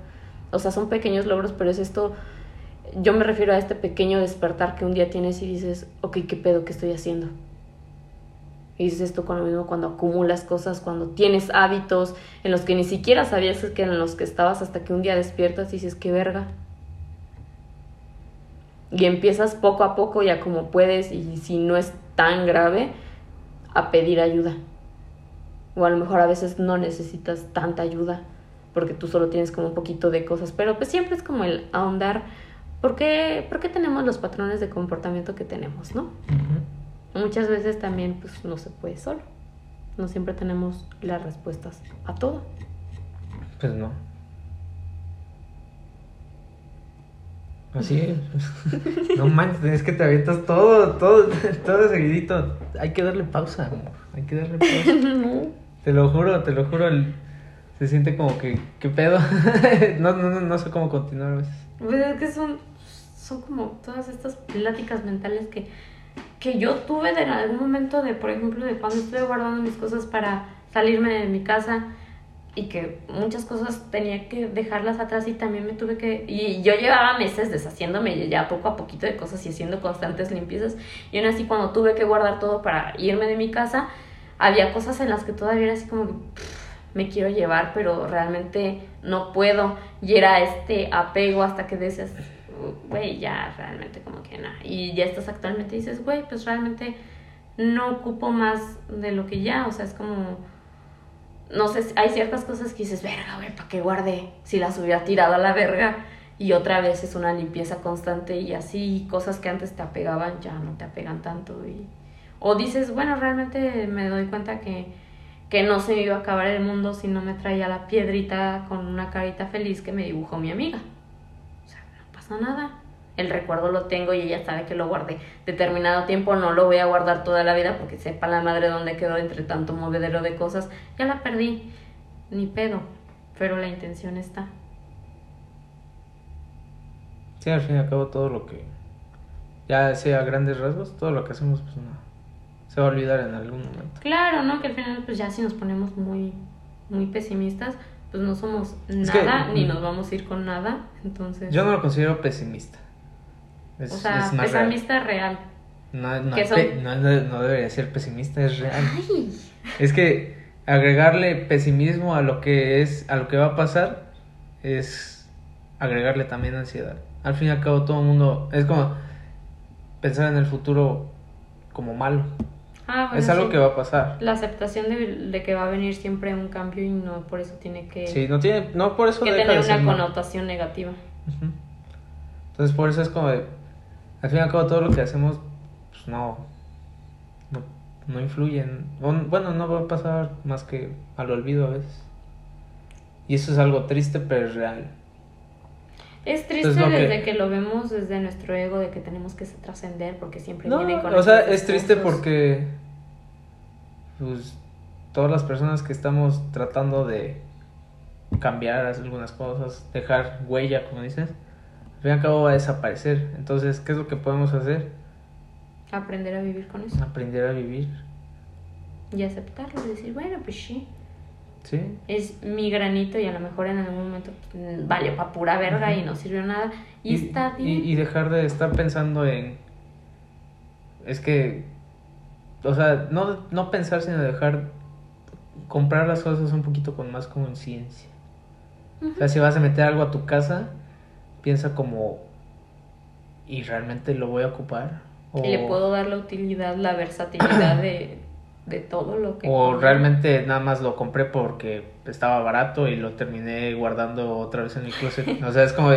B: O sea, son pequeños logros, pero es esto, yo me refiero a este pequeño despertar que un día tienes y dices, ok, ¿qué pedo que estoy haciendo? Y dices esto con lo mismo cuando acumulas cosas, cuando tienes hábitos en los que ni siquiera sabías que en los que estabas hasta que un día despiertas y dices, qué verga. Y empiezas poco a poco ya como puedes y si no es tan grave, a pedir ayuda. O a lo mejor a veces no necesitas tanta ayuda porque tú solo tienes como un poquito de cosas, pero pues siempre es como el ahondar. ¿Por qué, por qué tenemos los patrones de comportamiento que tenemos, no? Muchas veces también pues no se puede solo. No siempre tenemos las respuestas a todo.
A: Pues no. Así es. no manches, es que te avientas todo, todo, todo seguidito. Hay que darle pausa, amor. Hay que darle pausa.
B: no.
A: Te lo juro, te lo juro. Se siente como que, ¿qué pedo? no, no, no, no sé cómo continuar a veces.
B: Pues es que son, son como todas estas pláticas mentales que, que yo tuve de en algún momento de, por ejemplo, de cuando estuve guardando mis cosas para salirme de mi casa y que muchas cosas tenía que dejarlas atrás y también me tuve que... Y yo llevaba meses deshaciéndome ya poco a poquito de cosas y haciendo constantes limpiezas y aún así cuando tuve que guardar todo para irme de mi casa, había cosas en las que todavía era así como que me quiero llevar, pero realmente no puedo. Y era este apego hasta que dices, güey, ya realmente como que nada. Y ya estás actualmente dices, güey, pues realmente no ocupo más de lo que ya, o sea, es como no sé, hay ciertas cosas que dices, verga, güey, ¿para qué guardé? Si las hubiera tirado a la verga. Y otra vez es una limpieza constante y así cosas que antes te apegaban ya no te apegan tanto. Y... O dices, bueno, realmente me doy cuenta que, que no se me iba a acabar el mundo si no me traía la piedrita con una carita feliz que me dibujó mi amiga. Pasa nada. El recuerdo lo tengo y ella sabe que lo guardé determinado tiempo. No lo voy a guardar toda la vida porque sepa la madre dónde quedó entre tanto movedero de cosas. Ya la perdí. Ni pedo. Pero la intención está.
A: Sí, al fin y al cabo todo lo que... Ya sea a grandes rasgos, todo lo que hacemos pues no... Se va a olvidar en algún momento.
B: Claro, ¿no? Que al final, pues ya si nos ponemos muy, muy pesimistas, pues no somos
A: que-
B: nada, ni nos vamos a ir con nada. Entonces,
A: Yo no lo considero pesimista. Es,
B: o sea,
A: es más real.
B: pesimista real.
A: No, no, no, no- no debería ser pesimista, es real.
B: Ay,
A: Es que agregarle pesimismo a lo que es, a lo que va a pasar, es agregarle también ansiedad. Al fin y al cabo todo el mundo, es como pensar en el futuro como malo.
B: Ah, bueno,
A: es algo
B: sí.
A: que va a pasar.
B: La aceptación de, de que va a venir siempre un cambio y no por eso tiene que,
A: Sí, no tiene, no por eso
B: que
A: deja
B: tener
A: de
B: una connotación negativa.
A: Entonces por eso es como de, al fin y al cabo todo lo que hacemos, pues no, no, no influye en- bueno, no va a pasar más que al olvido a veces. Y eso es algo triste, pero es real.
B: Es triste
A: Entonces, lo que-
B: desde que... lo vemos desde nuestro ego de que tenemos que trascender porque siempre
A: No,
B: viene con
A: o sea, es triste porque pues todas las personas que estamos tratando de cambiar algunas cosas, dejar huella, como dices, al fin y al cabo va a desaparecer. Entonces, ¿qué es lo que podemos hacer?
B: aprender a vivir con eso
A: Aprender a vivir,
B: y aceptarlo y decir, bueno, pues sí,
A: ¿sí?
B: es mi granito y a lo mejor en algún momento pues, valió para pura verga
A: Ujú.
B: y no sirvió nada y, está
A: y-
B: bien.
A: y dejar de estar pensando en. Es que. O sea, no, no pensar, sino dejar. Comprar las cosas un poquito con más conciencia. O sea, si vas a meter algo a tu casa, piensa como. ¿Y realmente lo voy a ocupar? O,
B: Y le puedo dar la utilidad, la versatilidad de, de todo lo que...
A: o realmente nada más lo compré porque estaba barato y lo terminé guardando otra vez en mi closet. O sea, es como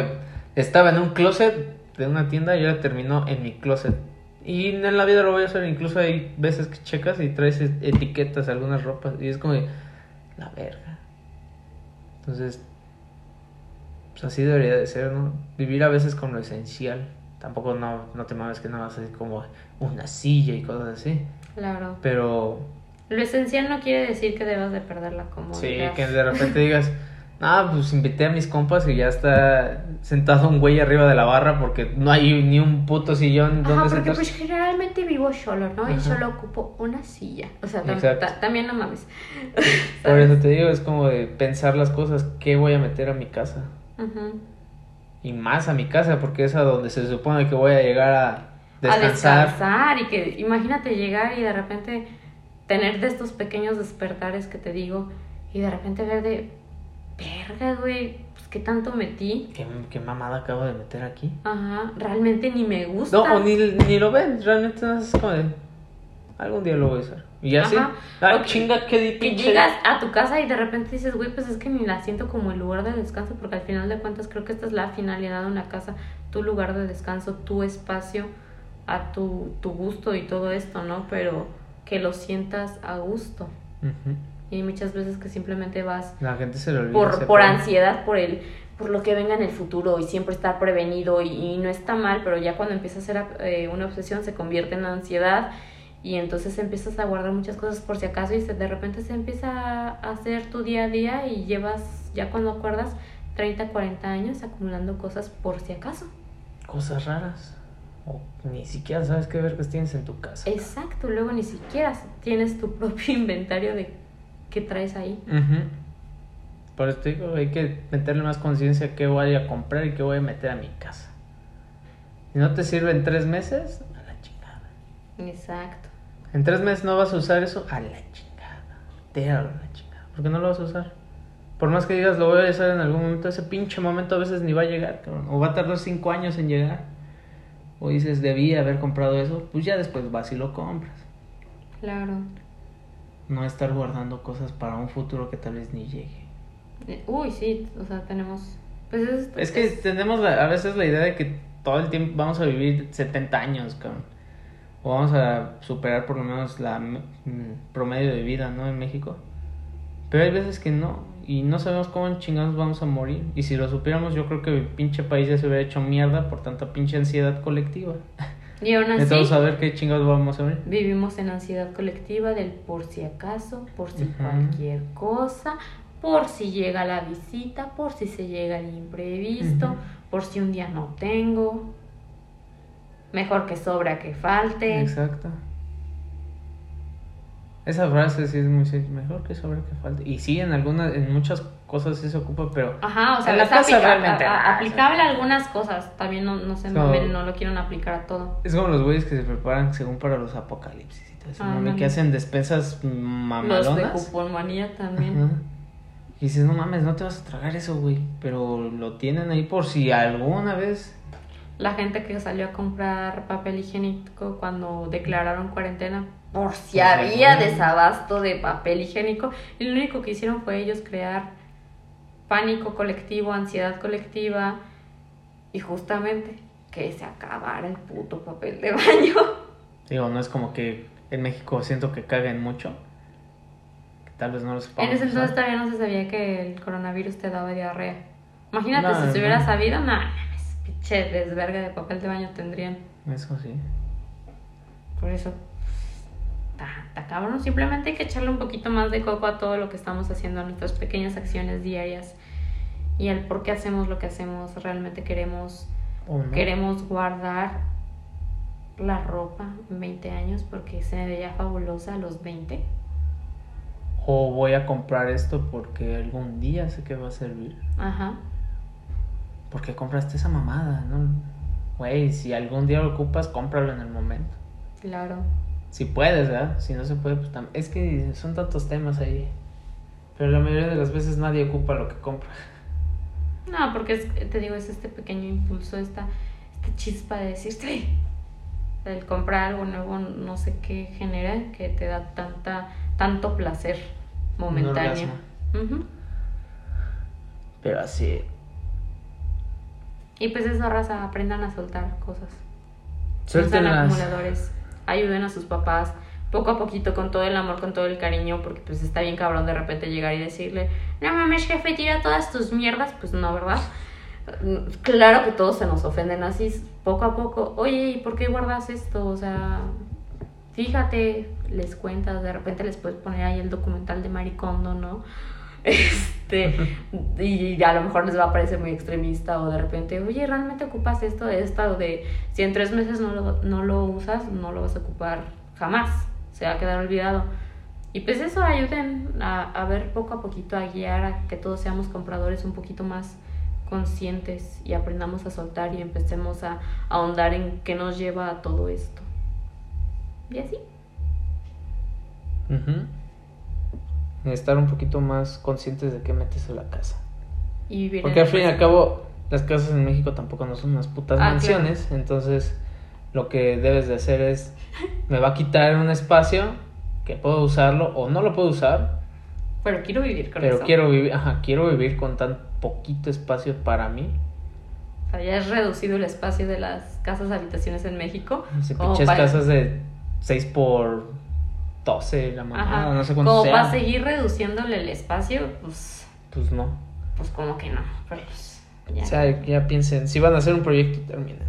A: estaba en un closet de una tienda y ahora terminó en mi closet. Y en la vida lo voy a hacer, incluso hay veces que checas y traes e- etiquetas, algunas ropas, y es como de, la verga. Entonces, pues así debería de ser, ¿no? Vivir a veces con lo esencial. Tampoco no, no te mames que no vas a hacer como una silla y cosas así.
B: Claro.
A: Pero
B: Lo esencial no quiere decir que debas de perder la comodidad.
A: Sí, que de repente digas, ah, pues invité a mis compas y ya está sentado un güey arriba de la barra porque no hay ni un puto sillón
B: Ajá,
A: donde
B: porque
A: sentarse.
B: pues generalmente vivo solo, ¿no? Y
A: Ajá.
B: solo ocupo una silla. O sea, tam-
A: Exacto.
B: ta- también no mames.
A: Por eso te digo, es como de pensar las cosas, ¿qué voy a meter a mi casa?
B: Ujú.
A: Y más a mi casa, porque es a donde se supone que voy a llegar a
B: A
A: descansar.
B: descansar y que imagínate llegar y de repente tener de estos pequeños despertares que te digo y de repente ver de verga, güey, pues qué tanto metí.
A: ¿Qué, qué mamada acabo de meter aquí?
B: Ajá, realmente ni me gusta.
A: No, o ni, ni lo ven, realmente no es como de, algún día lo voy a usar. Y ya sí,
B: que-
A: chinga, qué di-
B: Que llegas a tu casa y de repente dices, güey, pues es que ni la siento como el lugar de descanso, porque al final de cuentas creo que esta es la finalidad de una casa, tu lugar de descanso, tu espacio, a tu, tu gusto y todo esto, ¿no? Pero que lo sientas a gusto.
A: Ujú.
B: Y muchas veces que simplemente vas
A: La gente se olvida.
B: por, por ansiedad, por el por lo que venga en el futuro y siempre estar prevenido y, y no está mal, pero ya cuando empieza a ser eh, una obsesión se convierte en ansiedad y entonces empiezas a guardar muchas cosas por si acaso y se, de repente se empieza a hacer tu día a día y llevas, ya cuando acuerdas, 30, 40 años acumulando cosas por si acaso.
A: Cosas raras. O ni siquiera sabes qué ver que tienes en tu casa.
B: Exacto, luego ni siquiera tienes tu propio inventario de qué traes ahí.
A: Por eso te digo, hay que meterle más conciencia a qué voy a comprar y qué voy a meter a mi casa. Si no te sirve en tres meses, a la chingada.
B: Exacto.
A: En tres meses no vas a usar eso, a la chingada. Te a la chingada. ¿Por qué no lo vas a usar? Por más que digas lo voy a usar en algún momento, ese pinche momento a veces ni va a llegar, cabrón. O va a tardar cinco años en llegar. O dices, debí haber comprado eso, pues ya después vas y lo compras.
B: Claro.
A: No estar guardando cosas para un futuro que tal vez ni llegue.
B: Eh, Uy, sí, o sea, tenemos... Pues es,
A: Es que tenemos la- a veces la idea de que todo el tiempo vamos a vivir 70 años, cabrón. O vamos a superar por lo menos la mm, promedio de vida, ¿no? En México. Pero hay veces que no. Y no sabemos cómo chingados vamos a morir. Y si lo supiéramos, yo creo que el pinche país ya se hubiera hecho mierda por tanta pinche ansiedad colectiva.
B: Y aún así,
A: saber qué chingados vamos a morir.
B: vivimos en ansiedad colectiva del por si acaso, por si cualquier cosa, por si llega la visita, por si se llega el imprevisto, por si un día no tengo. Mejor que sobra que falte.
A: Exacto. Esa frase sí es muy sencilla. Mejor que sobre que falte. Y sí, en algunas, en muchas cosas sí se ocupa, pero
B: Ajá, o sea,
A: En la
B: es
A: casa
B: aplica-
A: realmente
B: a- a-
A: nada,
B: aplicable a algunas cosas. También no, no se
A: So-
B: mamen, no lo quieren aplicar a todo.
A: Es como los güeyes que se preparan según para los apocalipsis y todo eso,
B: Ah,
A: que hacen despensas
B: Los de
A: mamalonas.
B: cuponmanía también.
A: Ajá. Y dices, no mames, no te vas a tragar eso, güey. Pero lo tienen ahí por si alguna vez.
B: La gente que salió a comprar papel higiénico cuando declararon cuarentena, por si había desabasto de papel higiénico, y lo único que hicieron fue ellos crear pánico colectivo, ansiedad colectiva, y justamente que se acabara el puto papel de baño.
A: Digo, no es como que en México siento que caguen mucho. Que tal vez no lo sepamos.
B: En ese entonces todavía no se sabía que el coronavirus te daba diarrea. Imagínate
A: No,
B: si se hubiera
A: no.
B: sabido, no, mames, pinche desverga de papel de baño tendrían.
A: Eso sí.
B: Por eso, está, cabrón. Simplemente hay que echarle un poquito más de coco a todo lo que estamos haciendo, a nuestras pequeñas acciones diarias y al por qué hacemos lo que hacemos. Realmente queremos,
A: ¿O no?
B: queremos guardar la ropa en 20 años porque se me veía fabulosa a los 20.
A: O voy a comprar esto porque algún día sé que va a servir.
B: Ajá.
A: ¿Por qué compraste esa mamada? No, güey, si algún día lo ocupas, cómpralo en el momento.
B: Claro.
A: Si puedes, ¿verdad? Si no se puede, pues también. Es que son tantos temas ahí. Pero la mayoría de las veces nadie ocupa lo que compra.
B: No, porque es- te digo, es este pequeño impulso, esta, esta chispa de decirte, el comprar algo nuevo, no sé qué genera, que te da tanta, tanto placer momentáneo. Ujú.
A: Pero así.
B: Y pues eso, raza, aprendan a soltar cosas.
A: Suéltenlas.
B: acumuladores, ayuden a sus papás poco a poquito con todo el amor, con todo el cariño, porque pues está bien cabrón de repente llegar y decirle, no mames jefe, tira todas tus mierdas, pues no, ¿verdad? Claro que todos se nos ofenden así, poco a poco, oye, ¿y por qué guardas esto? O sea, fíjate, les cuentas, de repente les puedes poner ahí el documental de Maricondo, ¿no? Este, y a lo mejor les va a parecer muy extremista o de repente, oye, ¿realmente ocupas esto de esta o de si en tres meses no lo, no lo usas, no lo vas a ocupar jamás, se va a quedar olvidado. Y pues eso ayuden a, a ver poco a poquito, a guiar a que todos seamos compradores un poquito más conscientes y aprendamos a soltar y empecemos a, a ahondar en qué nos lleva a todo esto. Y así.
A: Ujú. Estar un poquito más conscientes de qué metes en la casa.
B: Y vivir
A: Porque al fin y al cabo, las casas en México tampoco no son unas putas
B: Ah,
A: mansiones. Entonces, lo que debes de hacer es: me va a quitar un espacio que puedo usarlo o no lo puedo usar,
B: Pero quiero vivir con
A: pero
B: eso.
A: quiero vivir, ajá, quiero vivir con tan poquito espacio para mí.
B: O sea, ya es reducido el espacio de las casas habitaciones en México. Como
A: pinches
B: para-
A: casas de 6 por tose la mamá,
B: Ajá.
A: no sé cuánto
B: Como
A: sea.
B: para seguir reduciéndole el espacio, pues,
A: Pues no.
B: pues como que no. Pero pues, ya.
A: O sea, ya piensen, si van a hacer un proyecto, terminen.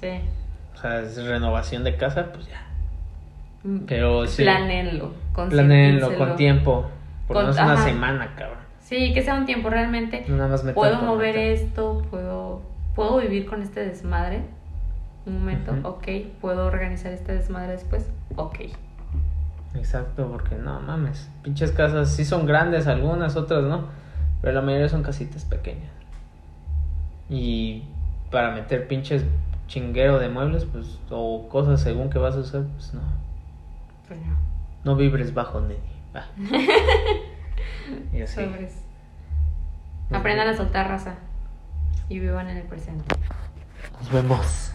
B: sí.
A: O sea, es renovación de casa, pues ya.
B: Mm,
A: Pero sí.
B: Planeenlo.
A: Planeenlo con tiempo. Por
B: Con-
A: menos una
B: ajá.
A: semana, cabrón.
B: Sí, que sea un tiempo realmente.
A: Nada más meter
B: Puedo mover
A: meter.
B: esto, puedo, puedo vivir con este desmadre. Un momento,
A: Ujú.
B: ok. Puedo organizar este desmadre después, ok.
A: Exacto, porque no mames. Pinches casas sí son grandes, algunas, otras no. Pero la mayoría son casitas pequeñas. Y para meter pinches chinguero de muebles, pues, o cosas según que vas a usar, pues no.
B: Pues no.
A: No vibres bajo, Neddy. Va. y así.
B: Sobres. Aprendan a soltar raza y vivan en el presente.
A: Nos vemos.